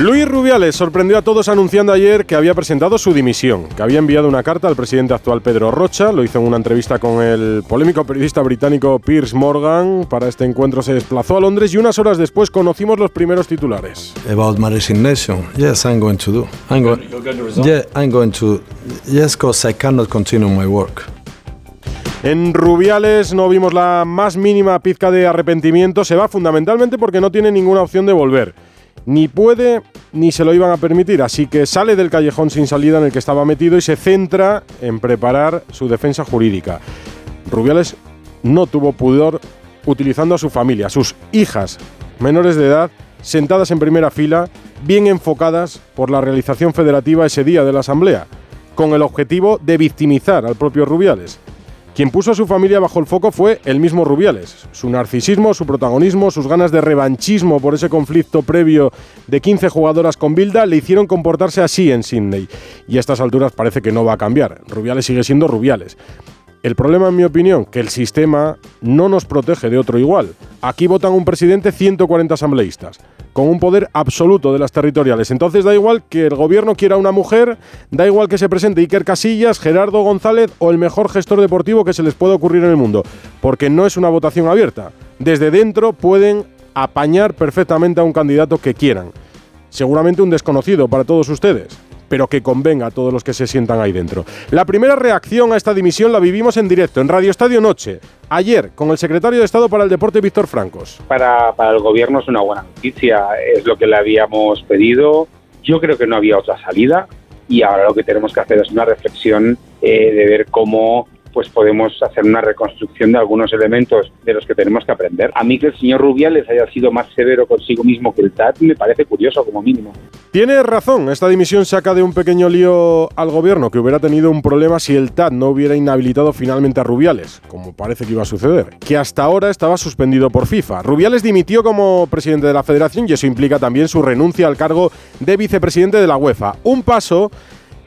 Luis Rubiales sorprendió a todos anunciando ayer que había presentado su dimisión, que había enviado una carta al presidente actual Pedro Rocha, lo hizo en una entrevista con el polémico periodista británico Piers Morgan. Para este encuentro se desplazó a Londres y unas horas después conocimos los primeros titulares. About my resignation, yes, I'm going to do. I'm going. Yeah, I'm going to. Yes, because I cannot continue my work. En Rubiales no vimos la más mínima pizca de arrepentimiento. Se va fundamentalmente porque no tiene ninguna opción de volver ni puede ni se lo iban a permitir, así que sale del callejón sin salida en el que estaba metido y se centra en preparar su defensa jurídica. Rubiales no tuvo pudor utilizando a su familia, sus hijas menores de edad, sentadas en primera fila, bien enfocadas por la realización federativa ese día de la Asamblea, con el objetivo de victimizar al propio Rubiales. Quien puso a su familia bajo el foco fue el mismo Rubiales. Su narcisismo, su protagonismo, sus ganas de revanchismo por ese conflicto previo de 15 jugadoras con Bilda le hicieron comportarse así en Sydney. Y a estas alturas parece que no va a cambiar. Rubiales sigue siendo Rubiales. El problema, en mi opinión, que el sistema no nos protege de otro igual. Aquí votan un presidente 140 asambleístas con un poder absoluto de las territoriales. Entonces da igual que el gobierno quiera una mujer, da igual que se presente Iker Casillas, Gerardo González o el mejor gestor deportivo que se les pueda ocurrir en el mundo, porque no es una votación abierta. Desde dentro pueden apañar perfectamente a un candidato que quieran. Seguramente un desconocido para todos ustedes pero que convenga a todos los que se sientan ahí dentro. La primera reacción a esta dimisión la vivimos en directo, en Radio Estadio Noche, ayer, con el secretario de Estado para el Deporte, Víctor Francos. Para, para el gobierno es una buena noticia, es lo que le habíamos pedido. Yo creo que no había otra salida y ahora lo que tenemos que hacer es una reflexión eh, de ver cómo pues podemos hacer una reconstrucción de algunos elementos de los que tenemos que aprender. A mí que el señor Rubiales haya sido más severo consigo mismo que el TAT me parece curioso como mínimo. Tiene razón, esta dimisión saca de un pequeño lío al gobierno que hubiera tenido un problema si el TAT no hubiera inhabilitado finalmente a Rubiales, como parece que iba a suceder, que hasta ahora estaba suspendido por FIFA. Rubiales dimitió como presidente de la federación y eso implica también su renuncia al cargo de vicepresidente de la UEFA. Un paso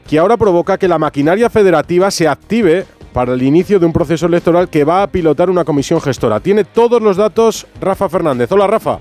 que ahora provoca que la maquinaria federativa se active para el inicio de un proceso electoral que va a pilotar una comisión gestora. Tiene todos los datos Rafa Fernández. Hola Rafa.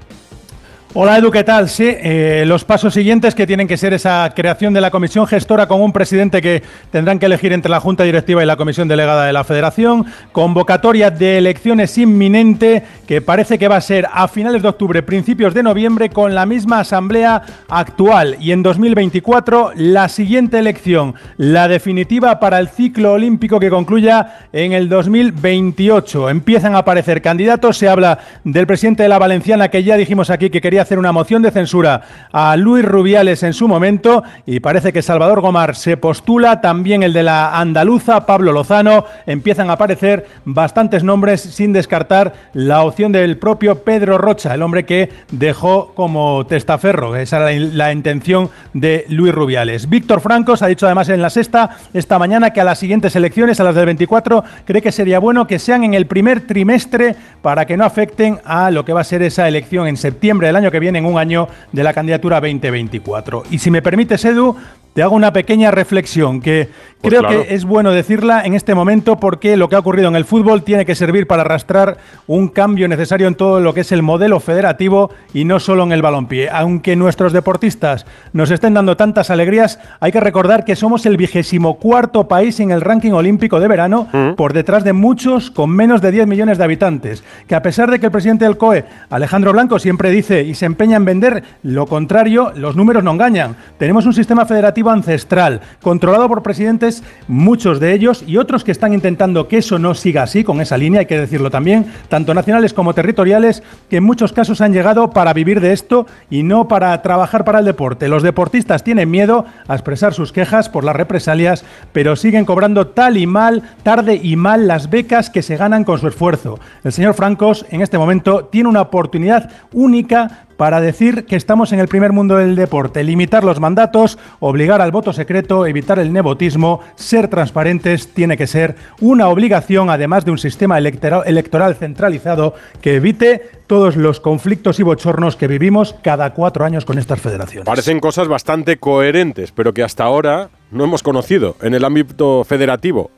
Hola Edu, ¿qué tal? Sí, eh, los pasos siguientes que tienen que ser esa creación de la comisión gestora con un presidente que tendrán que elegir entre la Junta Directiva y la Comisión Delegada de la Federación, convocatoria de elecciones inminente que parece que va a ser a finales de octubre, principios de noviembre, con la misma asamblea actual y en 2024 la siguiente elección, la definitiva para el ciclo olímpico que concluya en el 2028. Empiezan a aparecer candidatos, se habla del presidente de la Valenciana que ya dijimos aquí que quería hacer una moción de censura a Luis Rubiales en su momento y parece que Salvador Gomar se postula, también el de la andaluza, Pablo Lozano, empiezan a aparecer bastantes nombres sin descartar la opción del propio Pedro Rocha, el hombre que dejó como testaferro, esa era la, intención de Luis Rubiales. Víctor Francos ha dicho además en la sexta esta mañana que a las siguientes elecciones, a las del 24, cree que sería bueno que sean en el primer trimestre para que no afecten a lo que va a ser esa elección en septiembre del año que viene, en un año de la candidatura 2024. Y si me permites, Edu, te hago una pequeña reflexión que pues creo que es bueno decirla en este momento porque lo que ha ocurrido en el fútbol tiene que servir para arrastrar un cambio necesario en todo lo que es el modelo federativo y no solo en el balompié. Aunque nuestros deportistas nos estén dando tantas alegrías, hay que recordar que somos el vigésimo cuarto país en el ranking olímpico de verano, mm. por detrás de muchos con menos de 10 millones de habitantes. Que a pesar de que el presidente del COE, Alejandro Blanco, siempre dice y se empeña en vender lo contrario, los números no engañan. Tenemos un sistema federativo ancestral, controlado por presidentes, muchos de ellos, y otros que están intentando que eso no siga así, con esa línea, hay que decirlo también, tanto nacionales como territoriales, que en muchos casos han llegado para vivir de esto y no para trabajar para el deporte. Los deportistas tienen miedo a expresar sus quejas por las represalias, pero siguen cobrando tal y mal, tarde y mal, las becas que se ganan con su esfuerzo. El señor Francos, en este momento, tiene una oportunidad única para decir que estamos en el primer mundo del deporte, limitar los mandatos, obligar al voto secreto, evitar el nepotismo, ser transparentes, tiene que ser una obligación, además de un sistema electoral centralizado que evite todos los conflictos y bochornos que vivimos cada cuatro años con estas federaciones. Parecen cosas bastante coherentes, pero que hasta ahora no hemos conocido en el ámbito federativo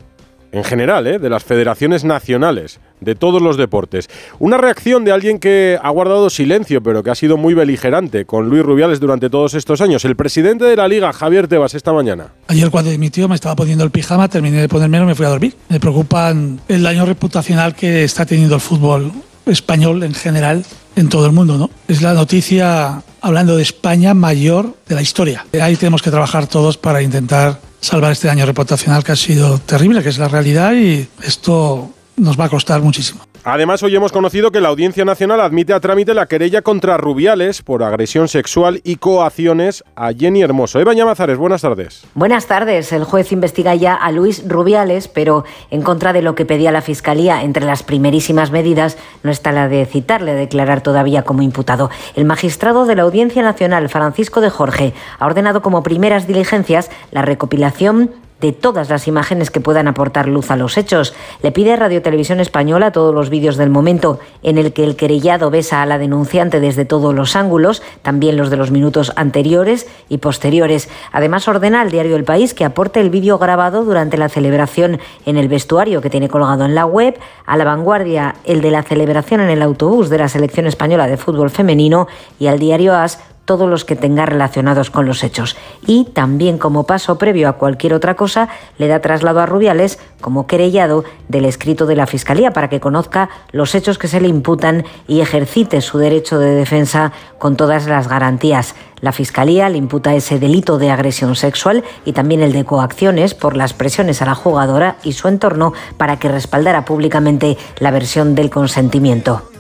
en general, ¿eh? de las federaciones nacionales de todos los deportes. Una reacción de alguien que ha guardado silencio, pero que ha sido muy beligerante con Luis Rubiales durante todos estos años. El presidente de la liga, Javier Tebas, esta mañana. Ayer cuando dimitió me estaba poniendo el pijama, terminé de ponérmelo y me fui a dormir. Me preocupan el daño reputacional que está teniendo el fútbol español en general en todo el mundo. Es la noticia, hablando de España, mayor de la historia. Ahí tenemos que trabajar todos para intentar salvar este daño reputacional que ha sido terrible, que es la realidad y esto nos va a costar muchísimo. Además, hoy hemos conocido que la Audiencia Nacional admite a trámite la querella contra Rubiales por agresión sexual y coacciones a Jenny Hermoso. Eva Llamazares, buenas tardes. Buenas tardes. El juez investiga ya a Luis Rubiales, pero en contra de lo que pedía la Fiscalía, entre las primerísimas medidas no está la de citarle a declarar todavía como imputado. El magistrado de la Audiencia Nacional, Francisco de Jorge, ha ordenado como primeras diligencias la recopilación de todas las imágenes que puedan aportar luz a los hechos. Le pide a Radio Televisión Española todos los vídeos del momento en el que el querellado besa a la denunciante desde todos los ángulos, también los de los minutos anteriores y posteriores. Además, ordena al diario El País que aporte el vídeo grabado durante la celebración en el vestuario que tiene colgado en la web, a la vanguardia el de la celebración en el autobús de la selección española de fútbol femenino y al diario AS todos los que tenga relacionados con los hechos. Y también como paso previo a cualquier otra cosa, le da traslado a Rubiales como querellado del escrito de la Fiscalía para que conozca los hechos que se le imputan y ejercite su derecho de defensa con todas las garantías. La Fiscalía le imputa ese delito de agresión sexual y también el de coacciones por las presiones a la jugadora y su entorno para que respaldara públicamente la versión del consentimiento.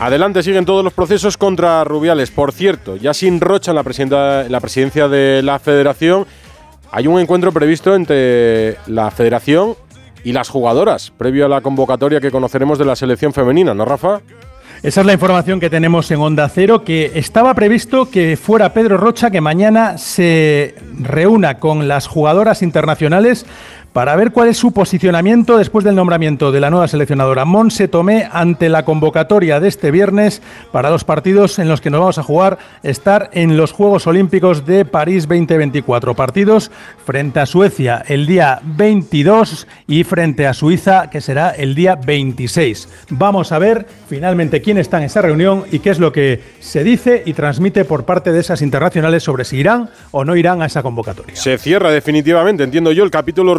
Adelante siguen todos los procesos contra Rubiales. Por cierto, ya sin Rocha en la, presidencia de la federación, hay un encuentro previsto entre la federación y las jugadoras, previo a la convocatoria que conoceremos de la selección femenina, ¿no, Rafa? Esa es la información que tenemos en Onda Cero, que estaba previsto que fuera Pedro Rocha que mañana se reúna con las jugadoras internacionales para ver cuál es su posicionamiento después del nombramiento de la nueva seleccionadora Monse Tomé ante la convocatoria de este viernes para los partidos en los que nos vamos a jugar estar en los Juegos Olímpicos de París 2024. Partidos frente a Suecia el día 22 y frente a Suiza que será el día 26. Vamos a ver finalmente quién está en esa reunión y qué es lo que se dice y transmite por parte de esas internacionales sobre si irán o no irán a esa convocatoria. Se cierra definitivamente, entiendo yo, el capítulo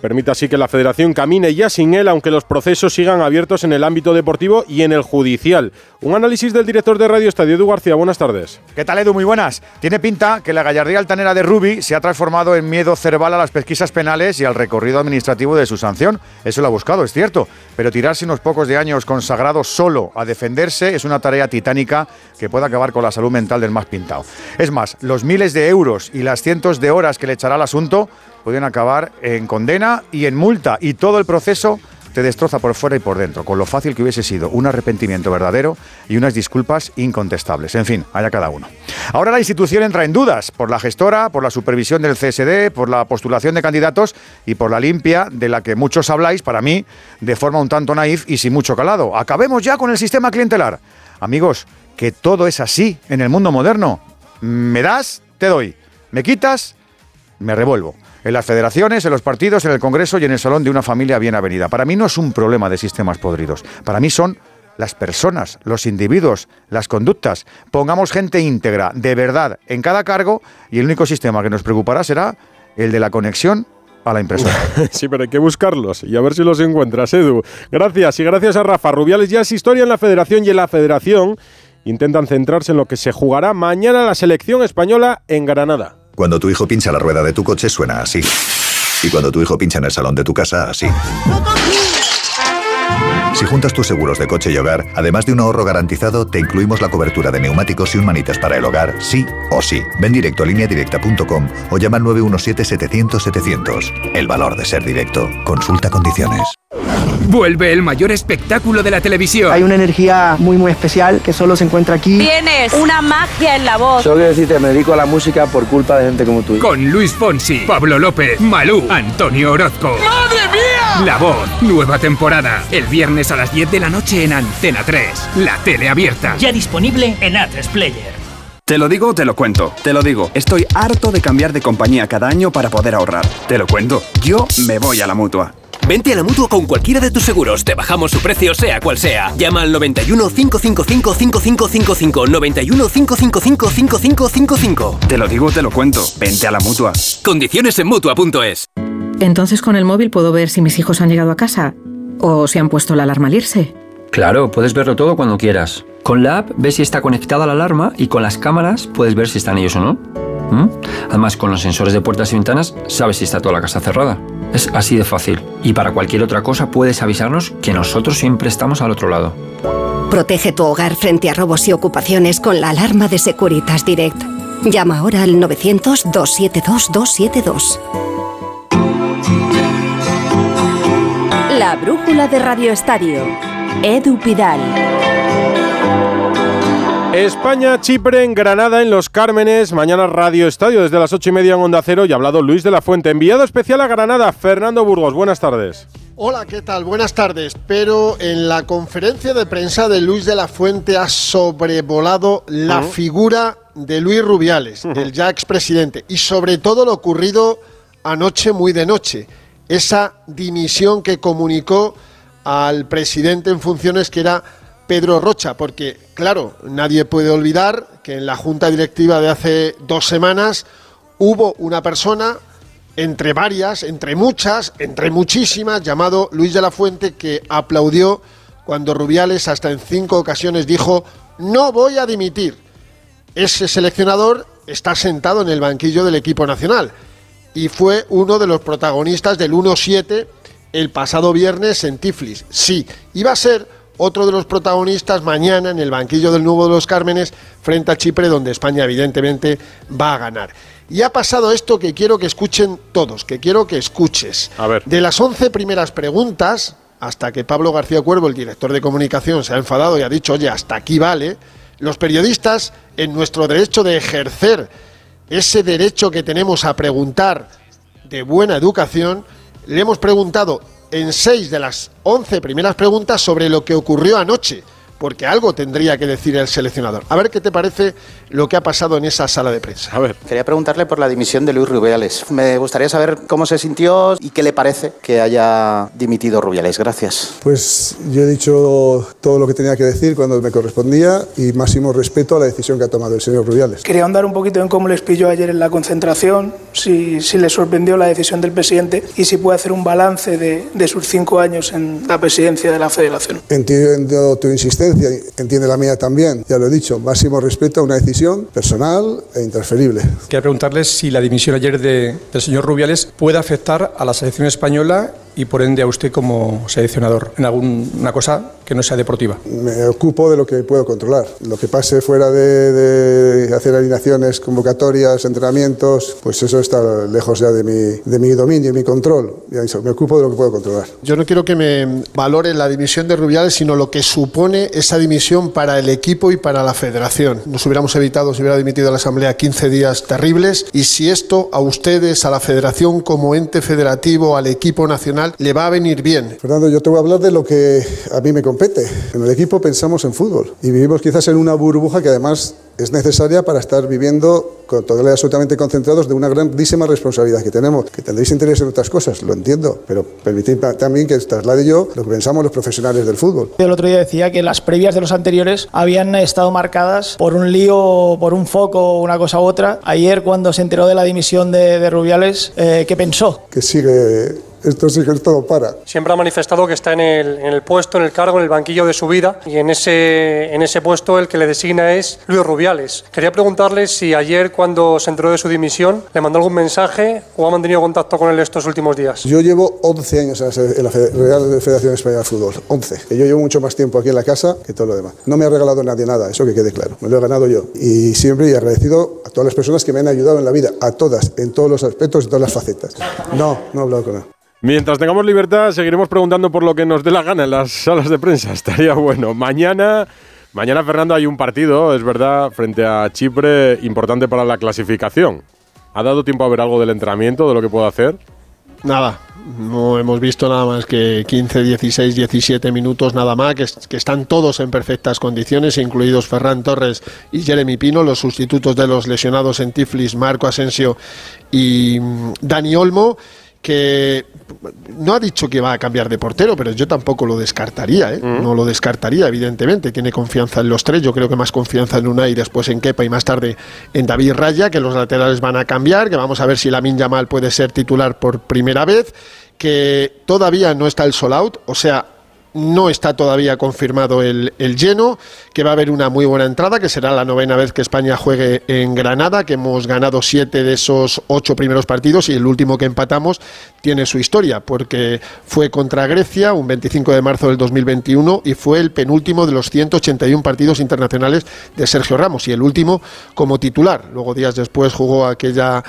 Permite así que la federación camine ya sin él, aunque los procesos sigan abiertos en el ámbito deportivo y en el judicial. Un análisis del director de Radio Estadio, Edu García. Buenas tardes. ¿Qué tal, Edu? Muy buenas. Tiene pinta que la gallardía altanera de Rubi se ha transformado en miedo cerval a las pesquisas penales y al recorrido administrativo de su sanción. Eso lo ha buscado, es cierto. Pero tirarse unos pocos de años consagrados solo a defenderse es una tarea titánica que puede acabar con la salud mental del más pintado. Es más, los miles de euros y las cientos de horas que le echará el asunto pueden acabar en condena y en multa y todo el proceso te destroza por fuera y por dentro, con lo fácil que hubiese sido un arrepentimiento verdadero y unas disculpas incontestables. En fin, haya cada uno. Ahora la institución entra en dudas por la gestora, por la supervisión del CSD, por la postulación de candidatos y por la limpia de la que muchos habláis, para mí, de forma un tanto naif y sin mucho calado. Acabemos ya con el sistema clientelar. Amigos, que todo es así en el mundo moderno. Me das, te doy. Me quitas, me revuelvo en las federaciones, en los partidos, en el Congreso y en el salón de una familia bien avenida. Para mí no es un problema de sistemas podridos. Para mí son las personas, los individuos, las conductas. Pongamos gente íntegra, de verdad, en cada cargo y el único sistema que nos preocupará será el de la conexión a la impresora. sí, pero hay que buscarlos y a ver si los encuentras, Edu. Gracias y gracias a Rafa. Rubiales ya es historia en la federación y en la federación intentan centrarse en lo que se jugará mañana la selección española en Granada. Cuando tu hijo pincha la rueda de tu coche suena así. Y cuando tu hijo pincha en el salón de tu casa, así. Si juntas tus seguros de coche y hogar, además de un ahorro garantizado, te incluimos la cobertura de neumáticos y un manitas para el hogar, sí o sí. Ven directo a lineadirecta.com o llama al 917-700-700. El valor de ser directo. Consulta condiciones. Vuelve el mayor espectáculo de la televisión. Hay una energía muy muy especial que solo se encuentra aquí. Tienes una magia en la voz. Solo quiero decirte, me dedico a la música por culpa de gente como tú. Con Luis Fonsi, Pablo López, Malú, Antonio Orozco. ¡Madre mía! La voz, nueva temporada. El viernes a las 10 de la noche en Antena 3. La tele abierta. Ya disponible en A3 Player. Te lo digo, te lo cuento. Te lo digo, estoy harto de cambiar de compañía cada año para poder ahorrar. Te lo cuento. Yo me voy a la mutua. Vente a la mutua con cualquiera de tus seguros. Te bajamos su precio, sea cual sea. Llama al 91 555 5555. 91 555 5555. Te lo digo, te lo cuento. Vente a la mutua. Condiciones en mutua.es. Entonces con el móvil puedo ver si mis hijos han llegado a casa o si han puesto la alarma al irse. Claro, puedes verlo todo cuando quieras. Con la app ves si está conectada la alarma y con las cámaras puedes ver si están ellos o no. ¿Mm? Además, con los sensores de puertas y ventanas sabes si está toda la casa cerrada. Es así de fácil. Y para cualquier otra cosa puedes avisarnos que nosotros siempre estamos al otro lado. Protege tu hogar frente a robos y ocupaciones con la alarma de Securitas Direct. Llama ahora al 900-272-272. La brújula de Radio Estadio. Edu Pidal. España, Chipre, en Granada, en Los Cármenes. Mañana Radio Estadio desde las ocho y media en Onda Cero. Y ha hablado Luis de la Fuente. Enviado especial a Granada, Fernando Burgos. Buenas tardes. Hola, ¿qué tal? Buenas tardes. Pero en la conferencia de prensa de Luis de la Fuente ha sobrevolado la figura de Luis Rubiales, el ya expresidente, y sobre todo lo ocurrido anoche muy de noche. Esa dimisión que comunicó al presidente en funciones que era Pedro Rocha, porque claro, nadie puede olvidar que en la junta directiva de hace dos semanas hubo una persona, entre varias, entre muchas, entre muchísimas, llamado Luis de la Fuente, que aplaudió cuando Rubiales hasta en cinco ocasiones dijo, no voy a dimitir. Ese seleccionador está sentado en el banquillo del equipo nacional y fue uno de los protagonistas del 1-7 el pasado viernes en Tiflis. Sí, iba a ser otro de los protagonistas mañana en el banquillo del Nuevo de los Cármenes frente a Chipre, donde España evidentemente va a ganar. Y ha pasado esto que quiero que escuchen todos, que quiero que escuches. A ver. De las 11 primeras preguntas, hasta que Pablo García Cuervo, el director de comunicación, se ha enfadado y ha dicho, oye, hasta aquí vale, los periodistas, en nuestro derecho de ejercer ese derecho que tenemos a preguntar de buena educación, le hemos preguntado en seis de las once primeras preguntas sobre lo que ocurrió anoche, porque algo tendría que decir el seleccionador. A ver qué te parece lo que ha pasado en esa sala de prensa. A ver. Quería preguntarle por la dimisión de Luis Rubiales. Me gustaría saber cómo se sintió y qué le parece que haya dimitido Rubiales. Gracias. Pues yo he dicho todo lo que tenía que decir cuando me correspondía y máximo respeto a la decisión que ha tomado el señor Rubiales. Quería andar un poquito en cómo les pilló ayer en la concentración, si, si le sorprendió la decisión del presidente y si puede hacer un balance de, de sus cinco años en la presidencia de la federación. Entiendo tu insistencia, entiende la mía también. Ya lo he dicho, máximo respeto a una decisión personal e intransferible. Quería preguntarles si la dimisión ayer de- del señor Rubiales puede afectar a la selección española y por ende a usted como seleccionador en alguna cosa que no sea deportiva. Me ocupo de lo que puedo controlar. Lo que pase fuera de, de hacer alineaciones, convocatorias, entrenamientos, pues eso está lejos ya de mi, de mi dominio y mi control. Ya dicho, me ocupo de lo que puedo controlar. Yo no quiero que me valore la dimisión de Rubiales, sino lo que supone esa dimisión para el equipo y para la federación. Nos hubiéramos evitado si hubiera dimitido la Asamblea 15 días terribles y si esto a ustedes, a la federación como ente federativo, al equipo nacional, le va a venir bien. Fernando, yo te voy a hablar de lo que a mí me compete. En el equipo pensamos en fútbol y vivimos quizás en una burbuja que además es necesaria para estar viviendo con todos absolutamente concentrados de una grandísima responsabilidad que tenemos. Que tendréis interés en otras cosas, lo entiendo, pero permitid también que traslade yo lo que pensamos los profesionales del fútbol. El otro día decía que las previas de los anteriores habían estado marcadas por un lío, por un foco, una cosa u otra. Ayer, cuando se enteró de la dimisión de, de Rubiales, eh, ¿qué pensó? Que sigue, esto sigue todo para. Siempre ha manifestado que está en el, en el puesto, en el cargo, en el banquillo de su vida y en ese, en ese puesto el que le designa es Luis Rubiales. Quería preguntarle si ayer cuando se enteró de su dimisión le mandó algún mensaje o ha mantenido contacto con él estos últimos días. Yo llevo 11 años en la Real Federación Española de Fútbol, 11. Y yo llevo mucho más tiempo aquí en la casa que todo lo demás. No me ha regalado nadie nada, eso que quede claro. Me lo he ganado yo. Y siempre he agradecido a todas las personas que me han ayudado en la vida, a todas, en todos los aspectos y todas las facetas. No, no he hablado con él. Mientras tengamos libertad, seguiremos preguntando por lo que nos dé la gana en las salas de prensa. Estaría bueno. Mañana, mañana Fernando, hay un partido, es verdad, frente a Chipre, importante para la clasificación. ¿Ha dado tiempo a ver algo del entrenamiento, de lo que puedo hacer? Nada, No hemos visto nada más que 15, 16, 17 minutos nada más, que, que están todos en perfectas condiciones, incluidos Ferran Torres y Jeremy Pino, los sustitutos de los lesionados en Tiflis, Marco Asensio y mm, Dani Olmo que no ha dicho que va a cambiar de portero, pero yo tampoco lo descartaría, ¿eh? no lo descartaría, evidentemente. Tiene confianza en los tres, yo creo que más confianza en Unai, después en Kepa y más tarde en David Raya, que los laterales van a cambiar, que vamos a ver si la Yamal puede ser titular por primera vez, que todavía no está el sold out, o sea, no está todavía confirmado el, lleno, que va a haber una muy buena entrada, que será la novena vez que España juegue en Granada, que hemos ganado siete de esos ocho primeros partidos y el último que empatamos tiene su historia, porque fue contra Grecia un 25 de marzo del 2021 y fue el penúltimo de los 181 partidos internacionales de Sergio Ramos y el último como titular. Luego días después jugó aquella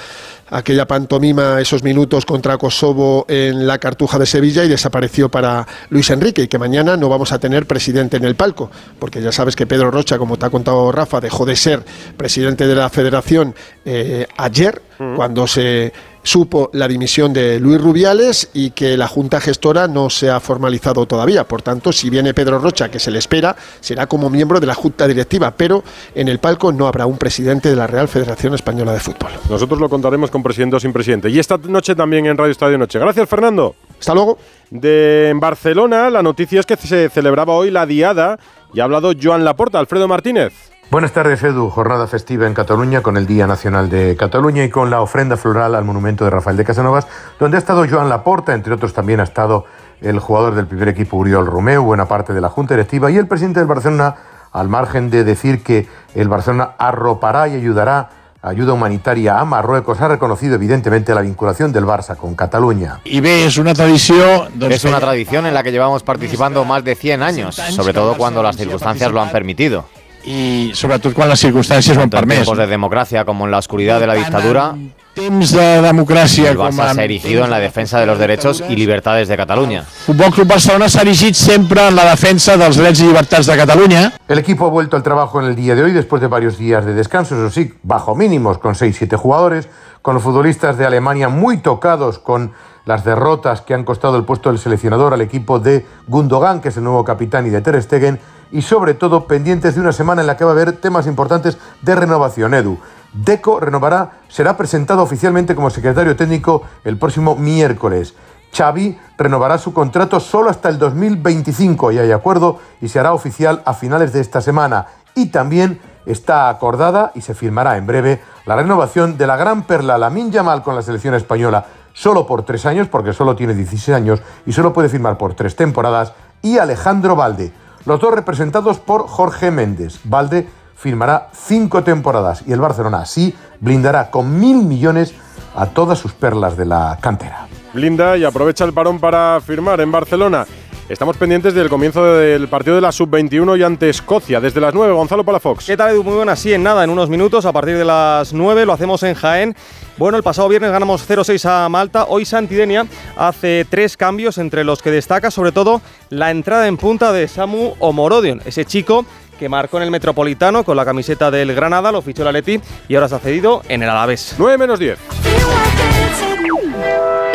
aquella pantomima, esos minutos contra Kosovo en la Cartuja de Sevilla y desapareció para Luis Enrique que mañana no vamos a tener presidente en el palco, porque ya sabes que Pedro Rocha, como te ha contado Rafa, dejó de ser presidente de la federación eh, ayer, cuando se supo la dimisión de Luis Rubiales y que la Junta Gestora no se ha formalizado todavía. Por tanto, si viene Pedro Rocha, que se le espera, será como miembro de la Junta Directiva, pero en el palco no habrá un presidente de la Real Federación Española de Fútbol. Nosotros lo contaremos con presidente o sin presidente. Y esta noche también en Radio Estadio Noche. Gracias, Fernando. Hasta luego. De en Barcelona, la noticia es que se celebraba hoy la diada y ha hablado Joan Laporta, Alfredo Martínez. Buenas tardes, Edu. Jornada festiva en Cataluña con el Día Nacional de Cataluña y con la ofrenda floral al monumento de Rafael de Casanovas, donde ha estado Joan Laporta, entre otros también ha estado el jugador del primer equipo Uriol Romeu, buena parte de la Junta Directiva y el presidente del Barcelona, al margen de decir que el Barcelona arropará y ayudará ayuda humanitaria a Marruecos ha reconocido evidentemente la vinculación del Barça con Cataluña. Y ve, es una tradición... Es una tradición en la que llevamos participando más de 100 años, sobre todo cuando las circunstancias lo han permitido y sobretot quan les circumstàncies ho han permès. tiempos de democracia como en la oscuridad de la dictadura, temps de democràcia el Barça se ha erigido en la defensa de los derechos y libertades de Cataluña. Futbol Club Barcelona s'ha erigit sempre en la defensa dels drets i llibertats de Catalunya. El equipo ha vuelto al trabajo en el día de hoy después de varios días de descanso, eso sí, bajo mínimos, con 6-7 jugadores, con los futbolistas de Alemania muy tocados con las derrotas que han costado el puesto del seleccionador al equipo de Gundogan, que es el nuevo capitán, y de Ter Stegen, y sobre todo pendientes de una semana en la que va a haber temas importantes de renovación. Edu, Deco renovará, será presentado oficialmente como secretario técnico el próximo miércoles. Xavi renovará su contrato solo hasta el 2025 y hay acuerdo y se hará oficial a finales de esta semana. Y también está acordada y se firmará en breve la renovación de la gran perla Lamin Yamal con la selección española solo por tres años, porque solo tiene 16 años y solo puede firmar por tres temporadas, y Alejandro Valde, los dos representados por Jorge Méndez. Valde firmará cinco temporadas y el Barcelona así blindará con mil millones a todas sus perlas de la cantera. Blinda y aprovecha el parón para firmar en Barcelona. Estamos pendientes del comienzo del partido de la Sub-21 y ante Escocia. Desde las 9, Gonzalo Palafox. ¿Qué tal, Edu? Muy buenas. Sí, en nada, en unos minutos, a partir de las 9, lo hacemos en Jaén. Bueno, el pasado viernes ganamos 0-6 a Malta. Hoy Santidenia hace tres cambios, entre los que destaca sobre todo la entrada en punta de Samu Omorodion, ese chico que marcó en el Metropolitano con la camiseta del Granada, lo fichó el Atleti y ahora se ha cedido en el Alavés. 9 menos 10.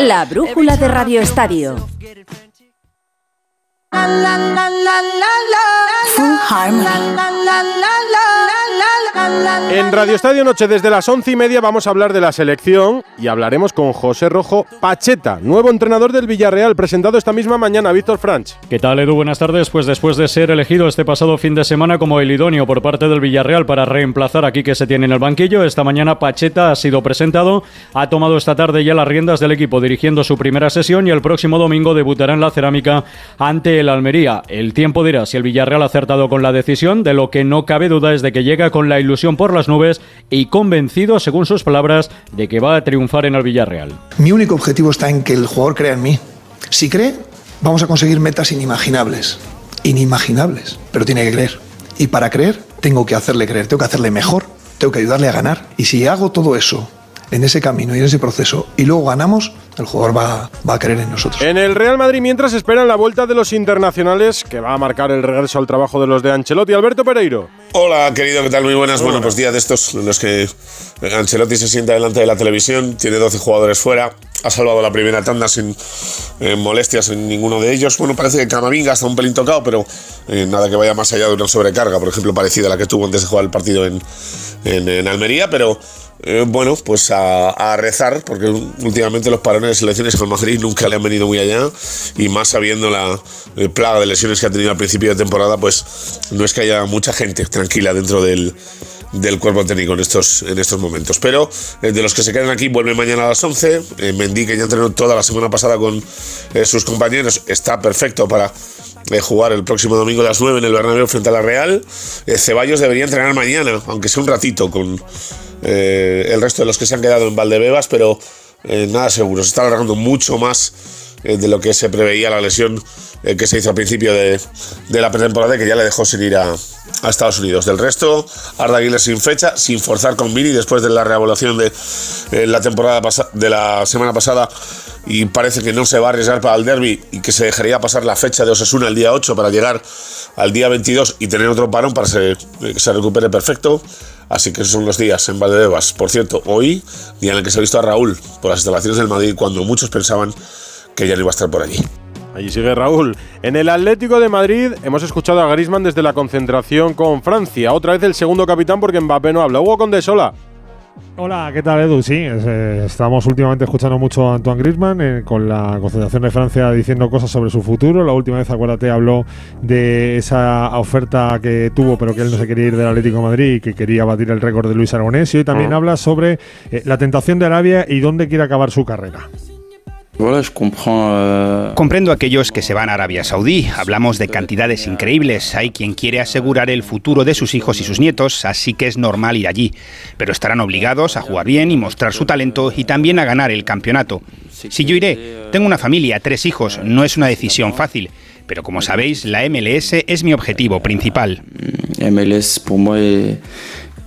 La brújula de Radio Estadio. Full harmony. En Radio Estadio Noche, desde las once y media, vamos a hablar de la selección y hablaremos con José Rojo Pacheta, nuevo entrenador del Villarreal, presentado esta misma mañana, Víctor Franch. ¿Qué tal, Edu? Buenas tardes. Pues después de ser elegido este pasado fin de semana como el idóneo por parte del Villarreal para reemplazar aquí que se tiene en el banquillo, esta mañana Pacheta ha sido presentado, ha tomado esta tarde ya las riendas del equipo dirigiendo su primera sesión y el próximo domingo debutará en la cerámica ante el Almería. El tiempo dirá si el Villarreal ha acertado con la decisión, de lo que no cabe duda es de que llega con la ilusión por las nubes y convencido, según sus palabras, de que va a triunfar en el Villarreal. Mi único objetivo está en que el jugador crea en mí. Si cree, vamos a conseguir metas inimaginables. Inimaginables, pero tiene que creer. Y para creer, tengo que hacerle creer, tengo que hacerle mejor, tengo que ayudarle a ganar. Y si hago todo eso en ese camino y en ese proceso y luego ganamos, el jugador va, va, a creer en nosotros. En el Real Madrid, mientras esperan la vuelta de los internacionales, que va a marcar el regreso al trabajo de los de Ancelotti, Alberto Pereiro. Hola, querido, ¿qué tal? Muy buenas. Bueno, pues día de estos en los que Ancelotti se sienta delante de la televisión, tiene 12 jugadores fuera ha salvado la primera tanda sin eh, molestias en ninguno de ellos. Bueno, parece que Camavinga está un pelín tocado, pero eh, nada que vaya más allá de una sobrecarga, por ejemplo, parecida a la que tuvo antes de jugar el partido en, en, Almería, pero eh, bueno, pues a, rezar, porque últimamente los parones de selecciones con Madrid nunca le han venido muy allá, y más sabiendo la plaga de lesiones que ha tenido al principio de temporada, pues no es que haya mucha gente tranquila dentro del del cuerpo técnico en estos, en estos momentos. Pero eh, de los que se quedan aquí, vuelve mañana a las 11. Eh, Mendy, que ya entrenó toda la semana pasada con sus compañeros, está perfecto para jugar el próximo domingo a las 9 en el Bernabéu frente a la Real. Ceballos debería entrenar mañana, aunque sea un ratito, con el resto de los que se han quedado en Valdebebas, pero nada seguro. Se está alargando mucho más de lo que se preveía la lesión que se hizo al principio de, de la pretemporada que ya le dejó sin ir a, a Estados Unidos. Del resto, Arda Aguilar sin fecha, sin forzar con Vini después de la reevaluación de eh, la temporada de la semana pasada y parece que no se va a arriesgar para el derby y que se dejaría pasar la fecha de Osasuna el día 8 para llegar al día 22 y tener otro parón para que se recupere perfecto. Así que esos son los días en Valdebebas. Por cierto, hoy, día en el que se ha visto a Raúl por las instalaciones del Madrid cuando muchos pensaban que ya no iba a estar por allí. Allí sigue Raúl. En el Atlético de Madrid hemos escuchado a Grisman desde la concentración con Francia. Otra vez el segundo capitán porque Mbappé no habla. Hugo Condesola. Hola, ¿qué tal Edu? Sí, eh, estamos últimamente escuchando mucho a Antoine Griezmann eh, con la concentración de Francia diciendo cosas sobre su futuro. La última vez, acuérdate, habló de esa oferta que tuvo, pero que él no se quería ir del Atlético de Madrid y que quería batir el récord de Luis Aragonés. Y hoy también ah. habla sobre eh, la tentación de Arabia y dónde quiere acabar su carrera. Euh, Comprendo a aquellos que se van a Arabia Saudí. Hablamos de cantidades increíbles. Hay quien quiere asegurar el futuro de sus hijos y sus nietos, así que es normal ir allí. Pero estarán obligados a jugar bien y mostrar su talento y también a ganar el campeonato. Si yo iré, tengo una familia, tres hijos, no es una decisión fácil. Pero como sabéis, la MLS es mi objetivo principal. MLS para mí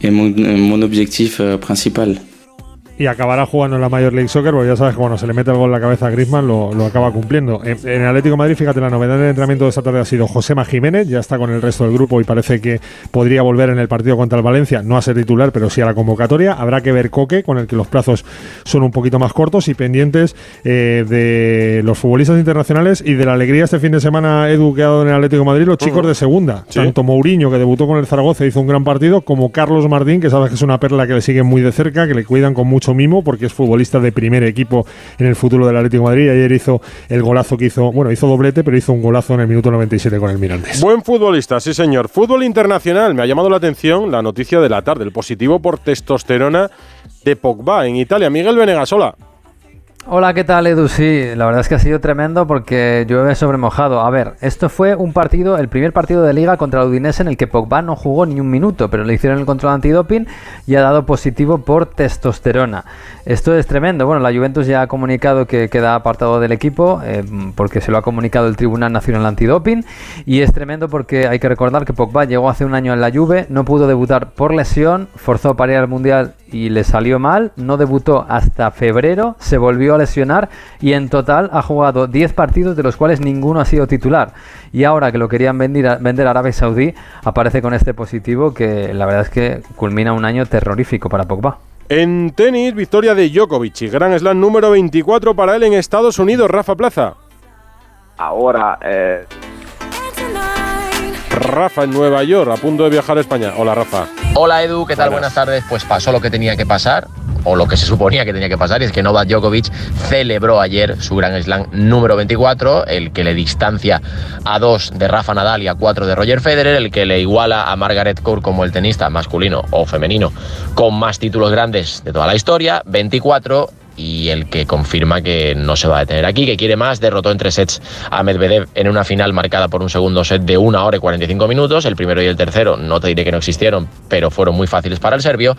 es mi objetivo principal y acabará jugando en la Major League Soccer, porque ya sabes que cuando se le mete el gol en la cabeza a Griezmann lo, lo acaba cumpliendo. En, el Atlético de Madrid, fíjate, la novedad del entrenamiento de esta tarde ha sido Josema Jiménez, ya está con el resto del grupo y parece que podría volver en el partido contra el Valencia, no a ser titular, pero sí a la convocatoria. Habrá que ver Coque, con el que los plazos son un poquito más cortos y pendientes eh, de los futbolistas internacionales y de la alegría este fin de semana educado en el Atlético de Madrid, los chicos de segunda. Tanto Mourinho, que debutó con el Zaragoza, hizo un gran partido, como Carlos Martín, que sabes que es una perla que le siguen muy de cerca, que le cuidan con mucho mimo porque es futbolista de primer equipo en el futuro del Atlético de Madrid. Ayer hizo el golazo que hizo, bueno, hizo doblete, pero hizo un golazo en el minuto 97 con el Mirandes. Buen futbolista, sí señor. Fútbol internacional. Me ha llamado la atención la noticia de la tarde, el positivo por testosterona de Pogba en Italia. Miguel Venegasola. Hola, ¿qué tal Edu? Sí, la verdad es que ha sido tremendo porque llueve sobre mojado. A ver, esto fue un partido, el primer partido de liga contra el Udinese en el que Pogba no jugó ni un minuto, pero le hicieron el control antidoping y ha dado positivo por testosterona. Esto es tremendo. Bueno, la Juventus ya ha comunicado que queda apartado del equipo eh, porque se lo ha comunicado el Tribunal Nacional Antidoping y es tremendo porque hay que recordar que Pogba llegó hace un año en la Juve, no pudo debutar por lesión, forzó para ir al Mundial y le salió mal, no debutó hasta febrero, se volvió a lesionar y en total ha jugado 10 partidos de los cuales ninguno ha sido titular. Y ahora que lo querían vender a, vender a Arabia Saudí, aparece con este positivo que la verdad es que culmina un año terrorífico para Pogba. En tenis, victoria de Djokovic y Gran Slam número 24 para él en Estados Unidos, Rafa Plaza. Ahora... Eh... Rafa en Nueva York, a punto de viajar a España. Hola Rafa. Hola Edu, ¿qué tal? Buenas tardes. Pues pasó lo que tenía que pasar o lo que se suponía que tenía que pasar, y es que Novak Djokovic celebró ayer su Gran Slam número 24, el que le distancia a dos de Rafa Nadal y a cuatro de Roger Federer, el que le iguala a Margaret Court como el tenista masculino o femenino con más títulos grandes de toda la historia, 24 y el que confirma que no se va a detener aquí, que quiere más, derrotó en tres sets a Medvedev en una final marcada por un segundo set de una hora y 45 minutos, el primero y el tercero no te diré que no existieron, pero fueron muy fáciles para el serbio,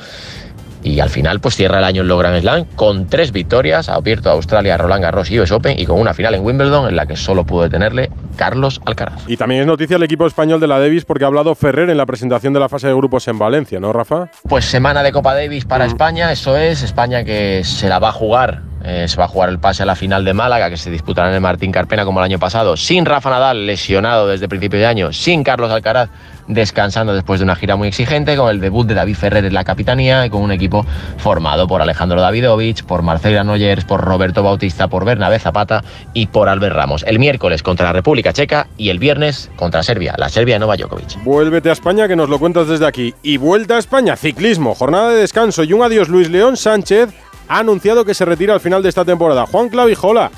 y al final pues cierra el año en los Grand Slam con tres victorias, ha abierto a Australia, Roland Garros y US Open y con una final en Wimbledon en la que solo pudo detenerle Carlos Alcaraz. Y también es noticia el equipo español de la Davis porque ha hablado Ferrer en la presentación de la fase de grupos en Valencia, ¿no, Rafa? Pues semana de Copa Davis para España, eso es, España que se la va a jugar eh, se va a jugar el pase a la final de Málaga, que se disputará en el Martín Carpena como el año pasado, sin Rafa Nadal lesionado desde principio de año, sin Carlos Alcaraz descansando después de una gira muy exigente, con el debut de David Ferrer en la capitanía y con un equipo formado por Alejandro Davidovich, por Marcela Noyers, por Roberto Bautista, por Bernabé Zapata y por Albert Ramos. El miércoles contra la República Checa y el viernes contra Serbia, la Serbia de Novak Djokovic. Vuélvete a España que nos lo cuentas desde aquí. Y vuelta a España, ciclismo, jornada de descanso y un adiós Luis León Sánchez ha anunciado que se retira al final de esta temporada. Juan Clavijola.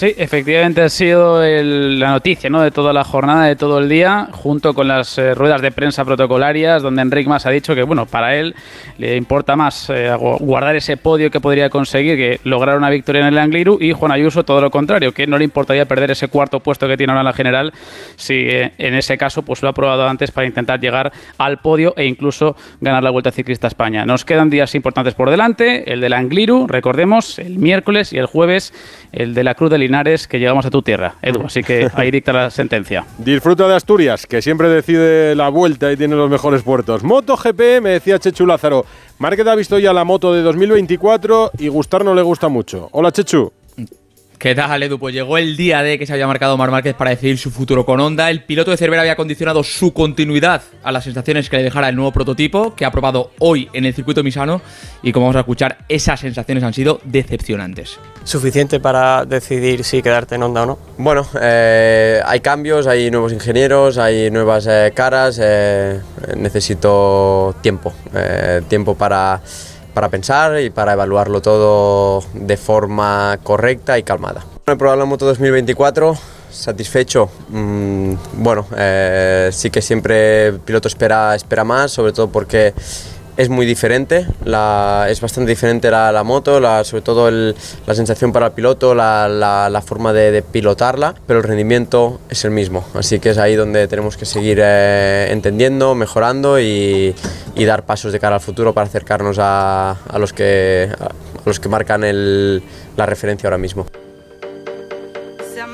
Sí, efectivamente ha sido la noticia ¿no? de toda la jornada, de todo el día, junto con las eh, ruedas de prensa protocolarias, donde Enric Mas ha dicho que bueno, para él le importa más eh, guardar ese podio que podría conseguir que lograr una victoria en el Angliru y Juan Ayuso todo lo contrario, que no le importaría perder ese cuarto puesto que tiene ahora en la general si eh, en ese caso pues lo ha probado antes para intentar llegar al podio e incluso ganar la Vuelta Ciclista a España. Nos quedan días importantes por delante, el del Angliru, recordemos, el miércoles y el jueves el de la Cruz del que llegamos a tu tierra, Edu. Así que ahí dicta la sentencia. Disfruta de Asturias, que siempre decide la vuelta y tiene los mejores puertos. MotoGP, me decía Chechu Lázaro. Márquez ha visto ya la moto de 2024 y Gustar no le gusta mucho. Hola, Chechu. ¿Qué tal, Edu? Pues llegó el día de que se había marcado Mar Márquez para decidir su futuro con Honda. El piloto de Cervera había condicionado su continuidad a las sensaciones que le dejara el nuevo prototipo, que ha probado hoy en el circuito Misano. Y como vamos a escuchar, esas sensaciones han sido decepcionantes. ¿Suficiente para decidir si quedarte en Honda o no? Bueno, eh, hay cambios, hay nuevos ingenieros, hay nuevas eh, caras. Eh, necesito tiempo, tiempo para para pensar y para evaluarlo todo de forma correcta y calmada. El programa Moto 2024 satisfecho. Mm, bueno, eh, sí que siempre el piloto espera, espera más, sobre todo porque es muy diferente, es bastante diferente la, moto, sobre todo la sensación para el piloto, la, forma de, pilotarla, pero el rendimiento es el mismo. Así que es ahí donde tenemos que seguir eh, entendiendo, mejorando y, dar pasos de cara al futuro para acercarnos a, los, que, a los que marcan la referencia ahora mismo.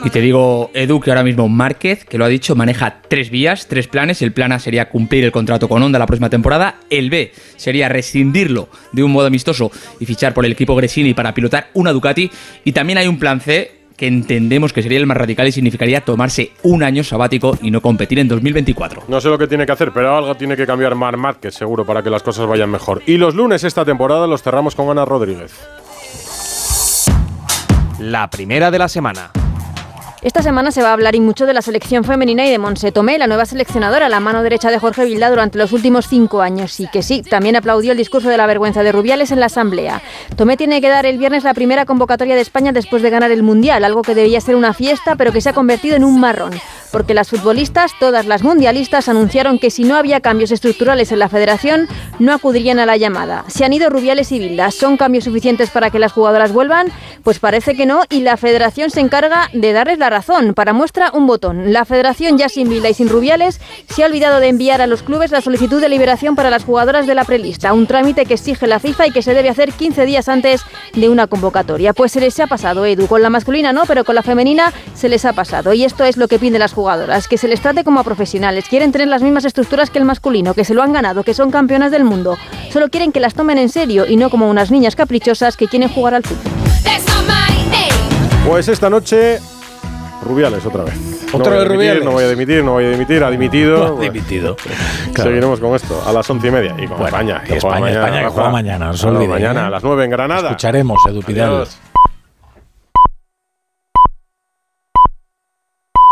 Y te digo, Edu, que ahora mismo Márquez, que lo ha dicho, maneja tres vías, tres planes. El plan A sería cumplir el contrato con Honda la próxima temporada. El B sería rescindirlo de un modo amistoso y fichar por el equipo Gresini para pilotar una Ducati. Y también hay un plan C que entendemos que sería el más radical y significaría tomarse un año sabático y no competir en 2024. No sé lo que tiene que hacer, pero algo tiene que cambiar Mar Márquez, seguro, para que las cosas vayan mejor. Y los lunes esta temporada los cerramos con Ana Rodríguez. La primera de la semana. Esta semana se va a hablar y mucho de la selección femenina y de Monse Tomé, la nueva seleccionadora, la mano derecha de Jorge Vilda durante los últimos cinco años. Y que sí, también aplaudió el discurso de la vergüenza de Rubiales en la Asamblea. Tomé tiene que dar el viernes la primera convocatoria de España después de ganar el Mundial, algo que debía ser una fiesta, pero que se ha convertido en un marrón porque las futbolistas, todas las mundialistas, anunciaron que si no había cambios estructurales en la federación, no acudirían a la llamada. ¿Se han ido Rubiales y Vildas? ¿Son cambios suficientes para que las jugadoras vuelvan? Pues parece que no, y la federación se encarga de darles la razón. Para muestra, un botón. La federación, ya sin Vilda y sin Rubiales, se ha olvidado de enviar a los clubes la solicitud de liberación para las jugadoras de la prelista, un trámite que exige la FIFA y que se debe hacer 15 días antes de una convocatoria. Pues se les ha pasado, Edu. Con la masculina no, pero con la femenina se les ha pasado. Y esto es lo que piden las jugadoras, que se les trate como a profesionales. Quieren tener las mismas estructuras que el masculino, que se lo han ganado, que son campeonas del mundo. Solo quieren que las tomen en serio y no como unas niñas caprichosas que quieren jugar al fútbol. Pues esta noche, Rubiales otra vez. ¿Otra no vez Rubiales? No voy a dimitir, no voy a dimitir, ha dimitido. dimitido. Seguiremos con esto a las once y media y con España. Y España, España, que juega mañana, no se olvide. Mañana ¿eh? a las nueve en Granada. Escucharemos, Edu Pidal.